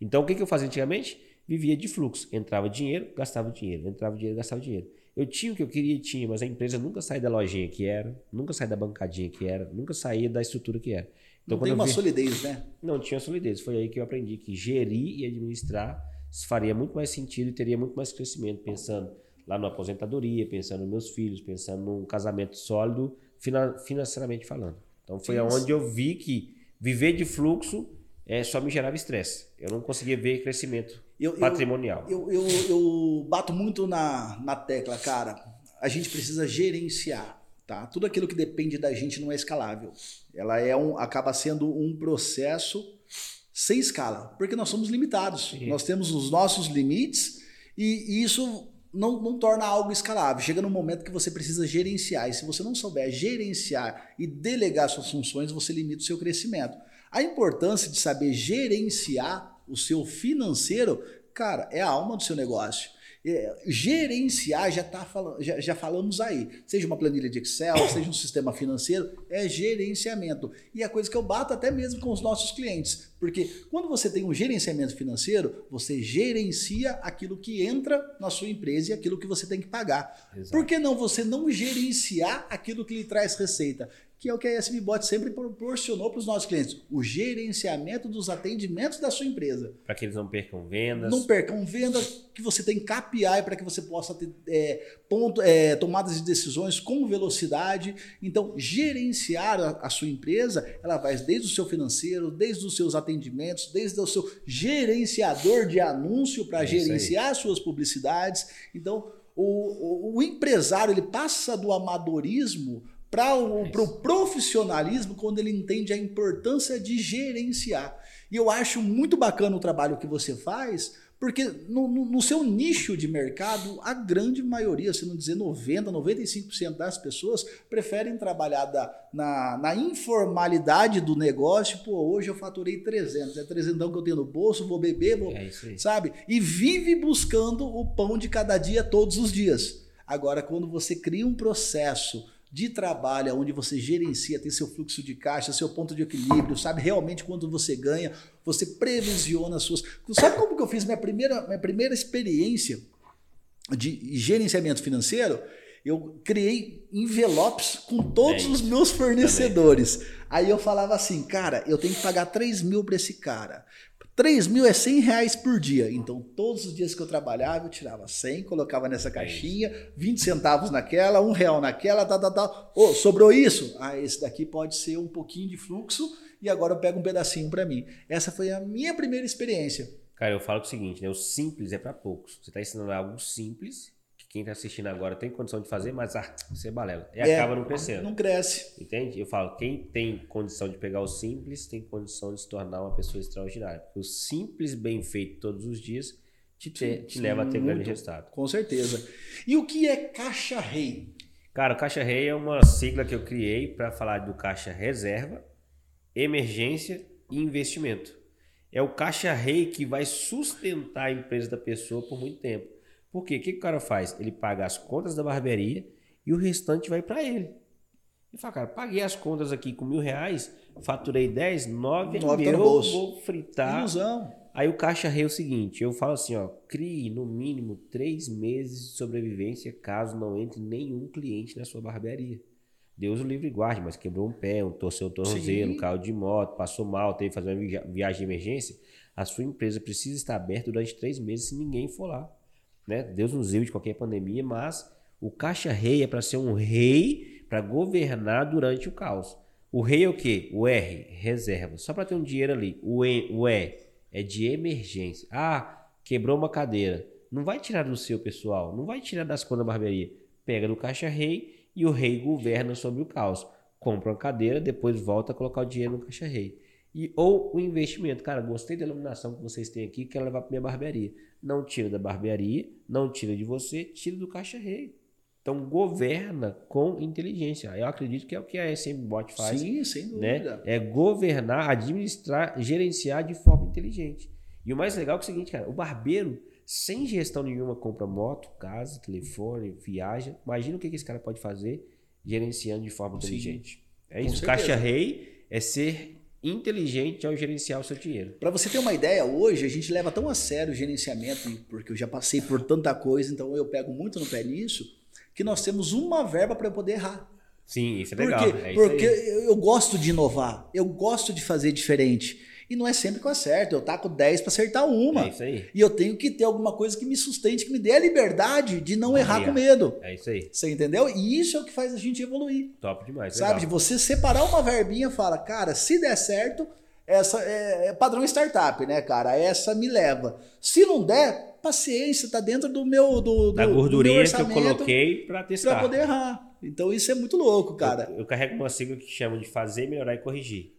Então, o que, que eu fazia antigamente? Vivia de fluxo. Entrava dinheiro, gastava dinheiro. Entrava dinheiro, gastava dinheiro. Eu tinha o que eu queria, tinha, mas a empresa nunca saía da lojinha que era, nunca saía da bancadinha que era, nunca saía da estrutura que era. Então, não tem uma vi- solidez, né? não tinha solidez. Foi aí que eu aprendi que gerir e administrar faria muito mais sentido e teria muito mais crescimento, pensando lá na aposentadoria, pensando nos meus filhos, pensando num casamento sólido, fina- financeiramente falando. Então foi Sim. aonde eu vi que viver de fluxo é, só me gerava estresse. Eu não conseguia ver crescimento Eu, eu, patrimonial. eu, eu, eu bato muito na, na tecla, cara. A gente precisa gerenciar, tá? Tudo aquilo que depende da gente não é escalável. Ela é um, acaba sendo um processo sem escala, porque nós somos limitados. Sim. Nós temos os nossos limites e isso não, não torna algo escalável. Chega num momento que você precisa gerenciar. E se você não souber gerenciar e delegar suas funções, você limita o seu crescimento. A importância de saber gerenciar o seu financeiro, cara, é a alma do seu negócio. É, gerenciar já tá falando, já, já falamos aí. Seja uma planilha de Excel, seja um sistema financeiro, é gerenciamento. E é coisa que eu bato até mesmo com os nossos clientes. Porque quando você tem um gerenciamento financeiro, você gerencia aquilo que entra na sua empresa e aquilo que você tem que pagar. Exato. Por que não você não gerenciar aquilo que lhe traz receita? Que é o que a SMBot sempre proporcionou para os nossos clientes, o gerenciamento dos atendimentos da sua empresa. Para que eles não percam vendas. Não percam vendas, que você tem KPI para que você possa ter é, ponto, é, tomadas de decisões com velocidade. Então, gerenciar a, a, sua empresa, ela vai desde o seu financeiro, desde os seus atendimentos, desde o seu gerenciador de anúncio para é gerenciar suas publicidades. Então, o, o, o empresário ele passa do amadorismo para o pro profissionalismo quando ele entende a importância de gerenciar. E eu acho muito bacana o trabalho que você faz, porque no, no, no, seu nicho de mercado, a grande maioria, se não dizer 90%, 95% das pessoas preferem trabalhar da, na, na, informalidade do negócio. Pô, hoje eu faturei 300, é 300 que eu tenho no bolso, vou beber, vou, é sabe? E vive buscando o pão de cada dia todos os dias. Agora, quando você cria um processo de trabalho, onde você gerencia, tem seu fluxo de caixa, seu ponto de equilíbrio, sabe realmente quanto você ganha, você previsiona as suas. Sabe como que eu fiz minha primeira, minha primeira experiência de gerenciamento financeiro? Eu criei envelopes com todos é os meus fornecedores. Também. Aí eu falava assim, cara, eu tenho que pagar 3 mil para esse cara. 3 mil é 100 reais por dia. Então, todos os dias que eu trabalhava, eu tirava 100, colocava nessa caixinha, 20 centavos naquela, um real naquela, tal, tal, tal. Oh, sobrou isso? Ah, esse daqui pode ser um pouquinho de fluxo e agora eu pego um pedacinho para mim. Essa foi a minha primeira experiência. Cara, eu falo o seguinte, né? O simples é para poucos. Você está ensinando algo simples quem está assistindo agora tem condição de fazer, mas ah, você é balela. E é, acaba não crescendo. Não cresce. Entende? Eu falo, quem tem condição de pegar o simples tem condição de se tornar uma pessoa extraordinária. Porque o simples bem feito todos os dias te, te, te leva a ter grande resultado. Com certeza. E o que é caixa rei? Cara, o caixa rei é uma sigla que eu criei para falar do caixa reserva, emergência e investimento. É o caixa rei que vai sustentar a empresa da pessoa por muito tempo. Por quê? O que, que o cara faz? Ele paga as contas da barbearia e o restante vai para ele. Ele fala, cara, paguei as contas aqui com mil reais, faturei 10, 9 é meu, vou fritar. Ilusão. Aí o caixa rei é o seguinte, eu falo assim, ó, crie no mínimo três meses de sobrevivência caso não entre nenhum cliente na sua barbearia. Deus o livre guarde, mas quebrou um pé, um torceu o tornozelo, Sim. caiu de moto, passou mal, teve que fazer uma viagem de emergência. A sua empresa precisa estar aberta durante três meses se ninguém for lá. Né? Deus nos livre de qualquer pandemia, mas o caixa rei é para ser um rei para governar durante o caos. O rei é o quê? O R, reserva. Só para ter um dinheiro ali. O E, o e é de emergência. Ah, quebrou uma cadeira. Não vai tirar do seu pessoal, não vai tirar das contas da barbearia. Pega do caixa rei e o rei governa sobre o caos. Compra uma cadeira, depois volta a colocar o dinheiro no caixa rei. E, ou o investimento. Cara, gostei da iluminação que vocês têm aqui, quero levar para minha barbearia. Não tira da barbearia, não tira de você, tira do caixa rei. Então governa com inteligência. Eu acredito que é o que a SMBot faz. Sim, sem né? dúvida. Né? É governar, administrar, gerenciar de forma inteligente. E o mais legal é, é o seguinte, cara, o barbeiro, sem gestão nenhuma, compra moto, casa, telefone, viaja. Imagina o que esse cara pode fazer gerenciando de forma inteligente. Sim, é isso. Caixa rei é ser inteligente ao gerenciar o seu dinheiro. Para você ter uma ideia, hoje a gente leva tão a sério o gerenciamento, porque eu já passei por tanta coisa, então eu pego muito no pé nisso, que nós temos uma verba para poder errar. Sim, isso é legal. Por é porque eu gosto de inovar, eu gosto de fazer diferente. E não é sempre que eu acerto. Eu taco 10 para acertar uma. É isso aí. E eu tenho que ter alguma coisa que me sustente, que me dê a liberdade de não errar com medo. É isso aí. Você entendeu? E isso é o que faz a gente evoluir. Top demais. Sabe? Legal. De você separar uma verbinha e fala, cara, se der certo, essa é, é padrão startup, né, cara? Essa me leva. Se não der, paciência, tá dentro do meu do, da gordurinha que eu coloquei para testar. Para poder errar. Então isso é muito louco, cara. Eu, eu carrego uma sigla que chama de fazer, melhorar e corrigir.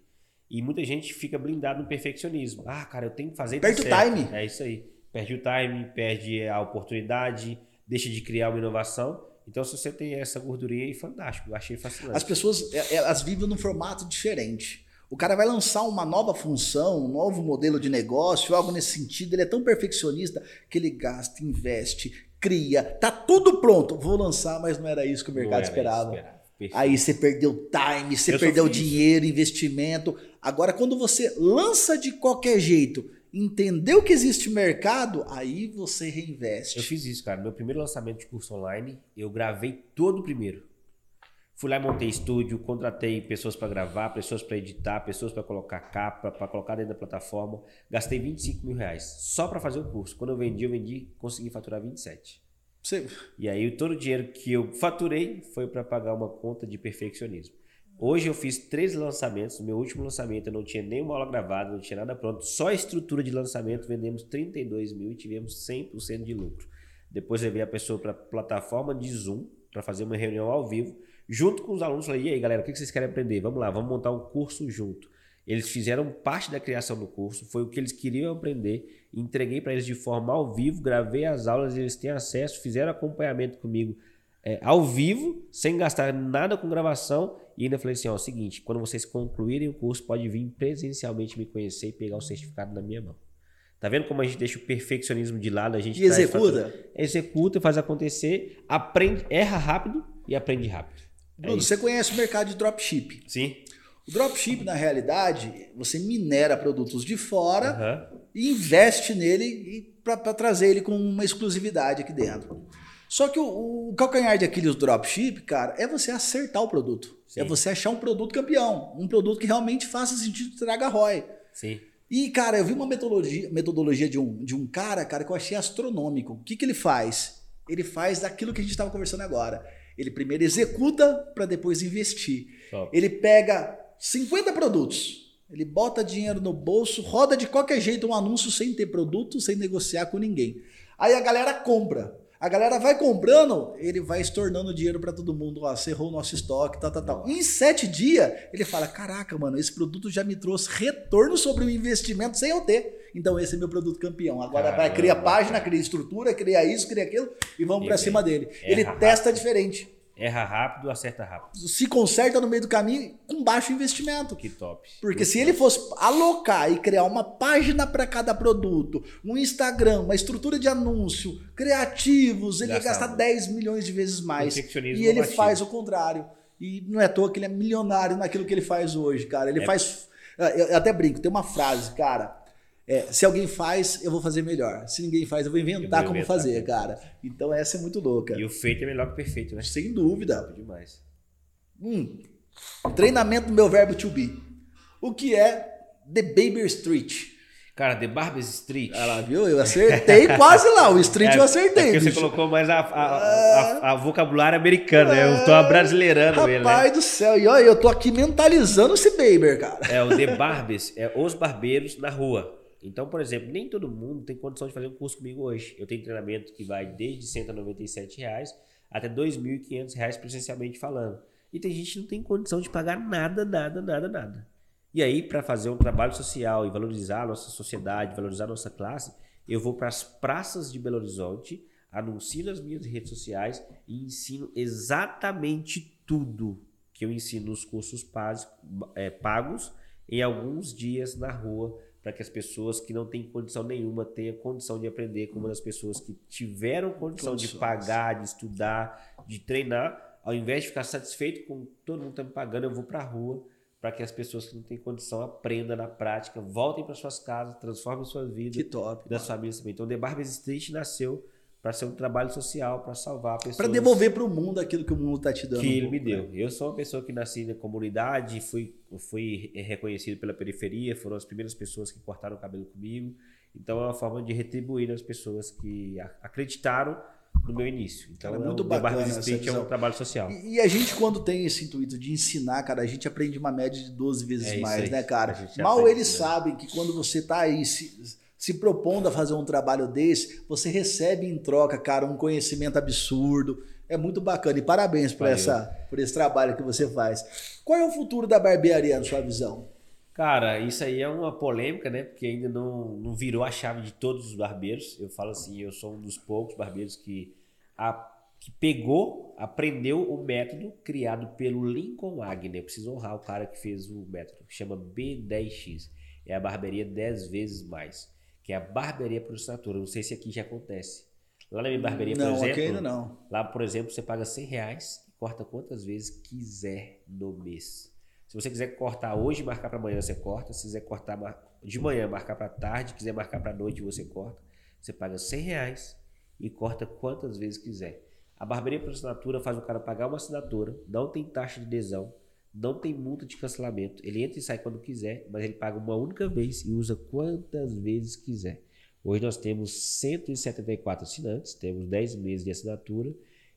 E muita gente fica blindado no perfeccionismo. Ah, cara, eu tenho que fazer Perde o time. É isso aí. Perde o time, perde a oportunidade, deixa de criar uma inovação. Então, se você tem essa gordurinha aí, fantástico. Eu achei fascinante. As pessoas, é, elas vivem num formato diferente. O cara vai lançar uma nova função, um novo modelo de negócio, algo nesse sentido. Ele é tão perfeccionista que ele gasta, investe, cria, tá tudo pronto. Vou lançar, mas não era isso que o mercado esperava. Aí você perdeu time, você eu perdeu dinheiro, investimento. Agora, quando você lança de qualquer jeito, entendeu que existe mercado, aí você reinveste. Eu fiz isso, cara. Meu primeiro lançamento de curso online, eu gravei todo o primeiro. Fui lá e montei estúdio, contratei pessoas para gravar, pessoas para editar, pessoas para colocar capa, para colocar dentro da plataforma. Gastei 25 mil reais só para fazer o curso. Quando eu vendi, eu vendi, consegui faturar 27. E aí todo o dinheiro que eu faturei foi para pagar uma conta de perfeccionismo. Hoje eu fiz três lançamentos. No meu último lançamento eu não tinha nenhuma aula gravada, não tinha nada pronto. Só a estrutura de lançamento vendemos 32 mil e tivemos 100% de lucro. Depois levei a pessoa para a plataforma de Zoom para fazer uma reunião ao vivo junto com os alunos, falei, e aí galera, o que vocês querem aprender? Vamos lá, vamos montar um curso junto. Eles fizeram parte da criação do curso, foi o que eles queriam aprender, entreguei para eles de forma ao vivo, gravei as aulas, eles têm acesso, fizeram acompanhamento comigo é, ao vivo, sem gastar nada com gravação, e ainda falei assim, ó, é o seguinte, quando vocês concluírem o curso, pode vir presencialmente me conhecer e pegar o certificado na minha mão. Tá vendo como a gente deixa o perfeccionismo de lado, a gente e executa? Executa, faz acontecer, aprende, erra rápido e aprende rápido. Bruno, é você conhece o mercado de dropship? Sim. O dropship, na realidade, você minera produtos de fora uhum. e investe nele para trazer ele com uma exclusividade aqui dentro. Só que o, o calcanhar de Aquiles do dropship, cara, é você acertar o produto. Sim. É você achar um produto campeão. Um produto que realmente faça sentido e traga ROI. Sim. E, cara, eu vi uma metodologia, metodologia de, um, de um cara, cara, que eu achei astronômico. O que, que ele faz? Ele faz aquilo que a gente estava conversando agora. Ele primeiro executa para depois investir. Top. Ele pega 50 produtos, ele bota dinheiro no bolso, roda de qualquer jeito um anúncio sem ter produto, sem negociar com ninguém. Aí a galera compra. A galera vai comprando, ele vai estornando dinheiro para todo mundo. Ó, cerrou o nosso estoque, tal, tal, tal. Em sete dias, ele fala: Caraca, mano, esse produto já me trouxe retorno sobre o investimento sem eu ter. Então, esse é meu produto campeão. Agora Caramba. vai criar página, cria estrutura, cria isso, cria aquilo e vamos para cima dele. Ele testa diferente. Erra rápido, acerta rápido. Se conserta no meio do caminho com baixo investimento. Que top. Porque se ele fosse alocar e criar uma página para cada produto, um Instagram, uma estrutura de anúncio, criativos, ele ia gastar 10 milhões de vezes mais. E ele faz o contrário. E não é à toa que ele é milionário naquilo que ele faz hoje, cara. Ele é. faz. Eu até brinco, tem uma frase, cara. É, se alguém faz, eu vou fazer melhor. Se ninguém faz, eu vou inventar, eu vou inventar como fazer, cara. Então essa é muito louca. E o feito é melhor que o perfeito, né? Sem dúvida. Top demais. Hum, treinamento do meu verbo to be. O que é The Baby Street? Cara, The Barber's Street. Olha lá, viu? Eu acertei quase lá. O Street é, eu acertei. É você colocou mais a, a, a, a vocabulário americano, né? Eu tô abrasileirando Rapaz ele, né? Rapaz do céu. E olha, eu tô aqui mentalizando esse Baber, cara. É, o The Barbers é os barbeiros na rua. Então, por exemplo, nem todo mundo tem condição de fazer um curso comigo hoje. Eu tenho treinamento que vai desde 197 reais até R$ 2.500 presencialmente falando. E tem gente que não tem condição de pagar nada, nada, nada, nada. E aí, para fazer um trabalho social e valorizar a nossa sociedade, valorizar a nossa classe, eu vou para as praças de Belo Horizonte, anuncio nas minhas redes sociais e ensino exatamente tudo que eu ensino nos cursos é, pagos em alguns dias na rua para que as pessoas que não têm condição nenhuma tenham condição de aprender, como as pessoas que tiveram condição Condições. de pagar, de estudar, de treinar, ao invés de ficar satisfeito com todo mundo está me pagando, eu vou para a rua para que as pessoas que não têm condição aprendam na prática, voltem para suas casas, transformem suas vidas que top, das famílias também. Então, The Barbers Street nasceu para ser um trabalho social, para salvar pessoas. Para devolver para o mundo aquilo que o mundo está te dando. Que um ele pouco, me deu. Né? Eu sou uma pessoa que nasci na comunidade, fui, fui reconhecido pela periferia, foram as primeiras pessoas que cortaram o cabelo comigo. Então é uma forma de retribuir as pessoas que acreditaram no meu início. Então, é muito é, bacana. Street é um trabalho social. E, e, a gente, quando tem esse intuito de ensinar, cara, a gente aprende uma média de 12 vezes é mais, né, cara? Mal eles né? sabem que quando você está aí se, se propondo a fazer um trabalho desse, você recebe em troca, cara, um conhecimento absurdo. É muito bacana. E parabéns por, essa, por esse trabalho que você faz. Qual é o futuro da barbearia, na sua visão? Cara, isso aí é uma polêmica, né? Porque ainda não, não virou a chave de todos os barbeiros. Eu falo assim, eu sou um dos poucos barbeiros que, a, que pegou, aprendeu o método criado pelo Lincoln Wagner. Eu preciso honrar o cara que fez o método. Chama B10X. É a barbearia 10 vezes mais que é a barbearia por assinatura. Não sei se aqui já acontece. Lá na minha barbearia, não, por exemplo. Aqui ainda não. Lá, por exemplo, você paga 100 reais e corta quantas vezes quiser no mês. Se você quiser cortar hoje e marcar para amanhã, você corta. Se quiser cortar de manhã, marcar para tarde, quiser marcar para noite, você corta. Você paga 100 reais e corta quantas vezes quiser. A barbearia por assinatura faz o cara pagar uma assinatura, não tem taxa de adesão, não tem multa de cancelamento. Ele entra e sai quando quiser, mas ele paga uma única vez e usa quantas vezes quiser. Hoje nós temos 174 assinantes, temos 10 meses de assinatura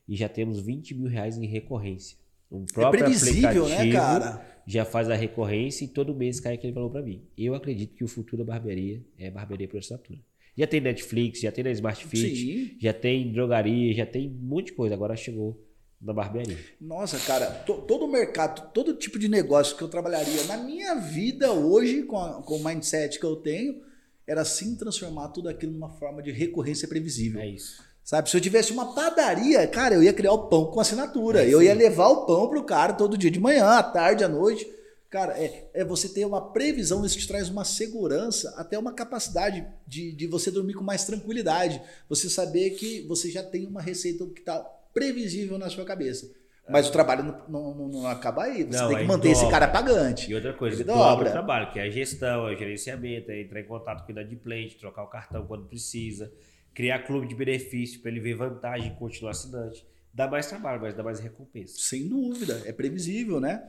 e já temos 20 mil reais em recorrência. Um é próprio é previsível, né, cara? Já faz a recorrência e todo mês cai aquele valor para mim. Eu acredito que o futuro da barbearia é barbearia por assinatura. Já tem Netflix, já tem na Smart Fit, Sim. já tem drogaria, já tem um monte de coisa. Agora chegou na barbearia. Nossa, cara, to, todo o mercado, todo tipo de negócio que eu trabalharia na minha vida hoje, com, a, com o mindset que eu tenho, era sim transformar tudo aquilo numa forma de recorrência previsível. É isso. Sabe, se eu tivesse uma padaria, cara, eu ia criar o pão com assinatura. É, eu ia levar o pão pro cara todo dia de manhã, à tarde, à noite. Cara, é, é você ter uma previsão, isso te traz uma segurança, até uma capacidade de, de você dormir com mais tranquilidade. Você saber que você já tem uma receita que está previsível na sua cabeça. Mas o trabalho não, não, não acaba aí. Você não, tem que manter dobra. esse cara pagante. E outra coisa, ele dobra. o trabalho, que é a gestão, é o gerenciamento, é entrar em contato com o inadimplente, trocar o cartão quando precisa, criar clube de benefício para ele ver vantagem e continuar assinante. Dá mais trabalho, mas dá mais recompensa. Sem dúvida, é previsível, né?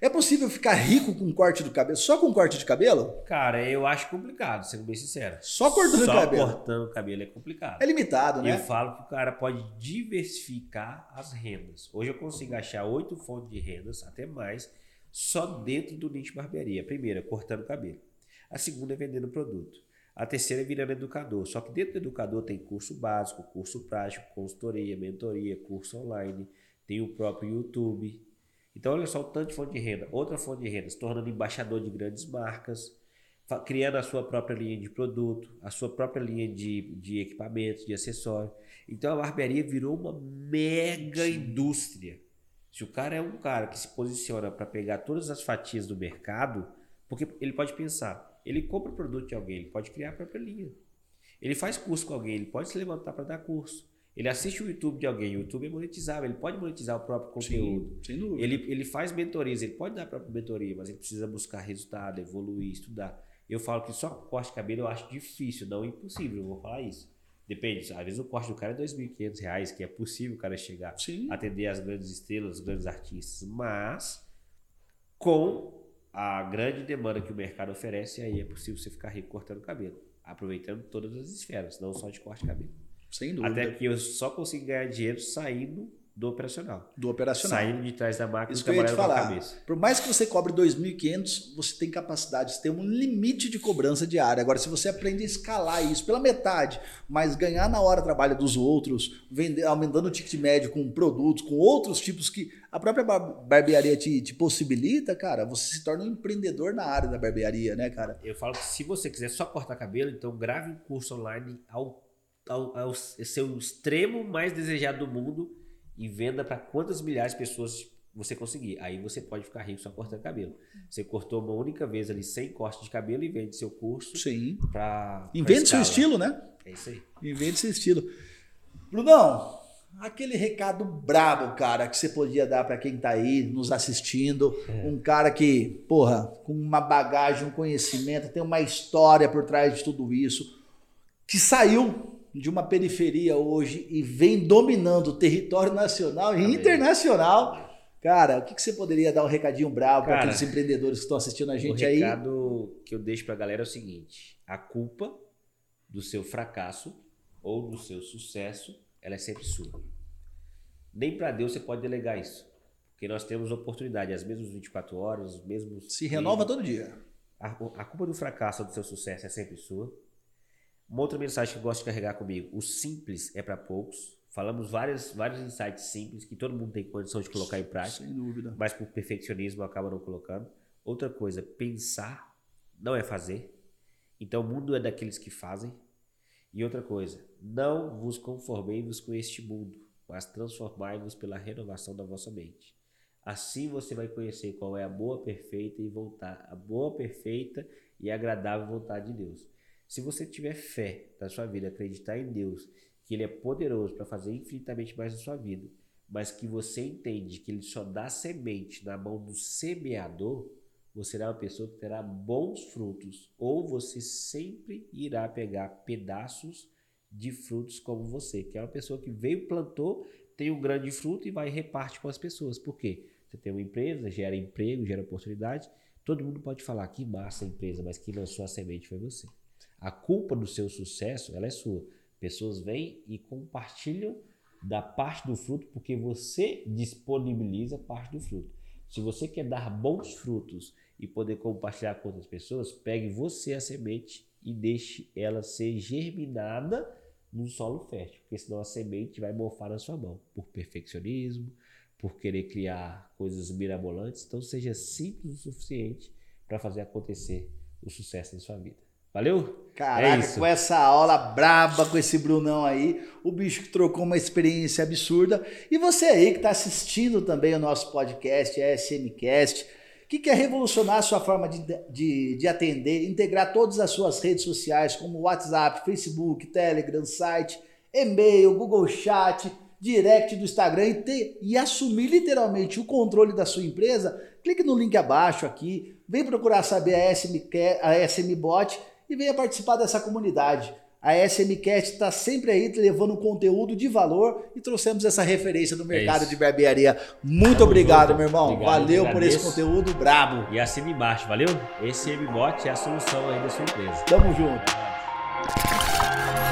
É possível ficar rico com corte do cabelo? Só com corte de cabelo? Cara, eu acho complicado, sendo bem sincero. Só cortando Só o cabelo? Só cortando o cabelo é complicado. É limitado, né? Eu falo que o cara pode diversificar as rendas. Hoje eu consigo achar oito fontes de rendas, até mais, só dentro do nicho barbearia. A primeira, cortando o cabelo. A segunda é vendendo produto. A terceira é virando educador. Só que dentro do educador tem curso básico, curso prático, consultoria, mentoria, curso online, tem o próprio YouTube. Então, olha só o tanto de fonte de renda. Outra fonte de renda, se tornando embaixador de grandes marcas, criando a sua própria linha de produto, a sua própria linha de, de equipamentos, de acessórios. Então, a barbearia virou uma mega Sim. indústria. Se o cara é um cara que se posiciona para pegar todas as fatias do mercado, porque ele pode pensar, ele compra o produto de alguém, ele pode criar a própria linha. Ele faz curso com alguém, ele pode se levantar para dar curso. Ele assiste o YouTube de alguém, o YouTube é monetizável, ele pode monetizar o próprio conteúdo. Sim, sem dúvida. Ele, ele faz mentorias, ele pode dar a própria mentoria, mas ele precisa buscar resultado, evoluir, estudar. Eu falo que só corte de cabelo eu acho difícil, não impossível, eu vou falar isso. Depende, às vezes o corte do cara é R$ 2.500, que é possível o cara chegar, Sim. atender as grandes estrelas, os grandes artistas, mas com a grande demanda que o mercado oferece, aí é possível você ficar rico cortando cabelo, aproveitando todas as esferas, não só de corte de cabelo. Sem dúvida. Até que eu só consigo ganhar dinheiro saindo do operacional. Do operacional. Saindo de trás da máquina Isso e trabalhando com a cabeça. Por mais que você cobre 2.500, você tem capacidade, você tem um limite de cobrança diária. Agora, se você aprende a escalar isso pela metade, mas ganhar na hora trabalho dos outros, vender, aumentando o ticket médio com produtos, com outros tipos que a própria barbearia te, te possibilita, cara, você se torna um empreendedor na área da barbearia, né, cara? Eu falo que se você quiser só cortar cabelo, então grave um curso online ao, ao, ao seu extremo mais desejado do mundo e venda para quantas milhares de pessoas você conseguir. Aí você pode ficar rico só cortando cabelo. Você cortou uma única vez ali sem corte de cabelo e vende seu curso. Sim. Pra, Invente seu estilo, né? É isso aí. Invente seu estilo. Brunão, aquele recado brabo, cara, que você podia dar para quem tá aí nos assistindo. É. Um cara que, porra, com uma bagagem, um conhecimento, tem uma história por trás de tudo isso, que saiu de uma periferia hoje e vem dominando o território nacional e Amém. internacional. Cara, o que, que, você poderia dar um recadinho bravo para aqueles empreendedores que estão assistindo a gente aí? O recado que eu deixo para a galera é o seguinte: a culpa do seu fracasso ou do seu sucesso, ela é sempre sua. Nem para Deus você pode delegar isso. Porque nós temos oportunidade, as mesmas 24 horas, os mesmos. Se renova todo dia. A, a culpa do fracasso ou do seu sucesso é sempre sua. Uma outra mensagem que eu gosto de carregar comigo: o simples é para poucos. Falamos vários, vários insights simples que todo mundo tem condição de colocar em prática. Sem dúvida. Mas por perfeccionismo acaba não colocando. Outra coisa, pensar não é fazer. Então o mundo é daqueles que fazem. E outra coisa, não vos conformei-vos com este mundo, mas transformai-vos pela renovação da vossa mente. Assim você vai conhecer qual é a boa, perfeita e voltar, a boa, perfeita e agradável vontade de Deus. Se você tiver fé na sua vida, acreditar em Deus, que Ele é poderoso para fazer infinitamente mais na sua vida, mas que você entende que Ele só dá semente na mão do semeador, você será uma pessoa que terá bons frutos, ou você sempre irá pegar pedaços de frutos como você, que é uma pessoa que veio, plantou, tem um grande fruto e vai e reparte com as pessoas. Por quê? Você tem uma empresa, gera emprego, gera oportunidade. Todo mundo pode falar que massa a empresa, mas quem lançou a semente foi você. A culpa do seu sucesso, ela é sua. Pessoas vêm e compartilham da parte do fruto porque você disponibiliza parte do fruto. Se você quer dar bons frutos e poder compartilhar com outras pessoas, pegue você a semente e deixe ela ser germinada no solo fértil, porque senão a semente vai morfar na sua mão por perfeccionismo, por querer criar coisas mirabolantes. Então seja simples o suficiente para fazer acontecer o sucesso em sua vida. Valeu? Caraca, é com essa aula braba com esse Brunão aí, o bicho que trocou uma experiência absurda. E você aí que está assistindo também o nosso podcast, a SMCast, que quer revolucionar a sua forma de, de, de atender, integrar todas as suas redes sociais, como WhatsApp, Facebook, Telegram, site, e-mail, Google Chat, direct do Instagram e, ter, e assumir literalmente o controle da sua empresa, clique no link abaixo aqui, vem procurar saber a, SM, a SMBot e venha participar dessa comunidade. A SMCast está sempre aí levando conteúdo de valor e trouxemos essa referência do é mercado é de barbearia. Muito Tamo obrigado, junto. meu irmão. Obrigado, valeu por esse conteúdo brabo. E assine embaixo, valeu? Esse MBot é a solução aí da sua empresa. Tamo junto.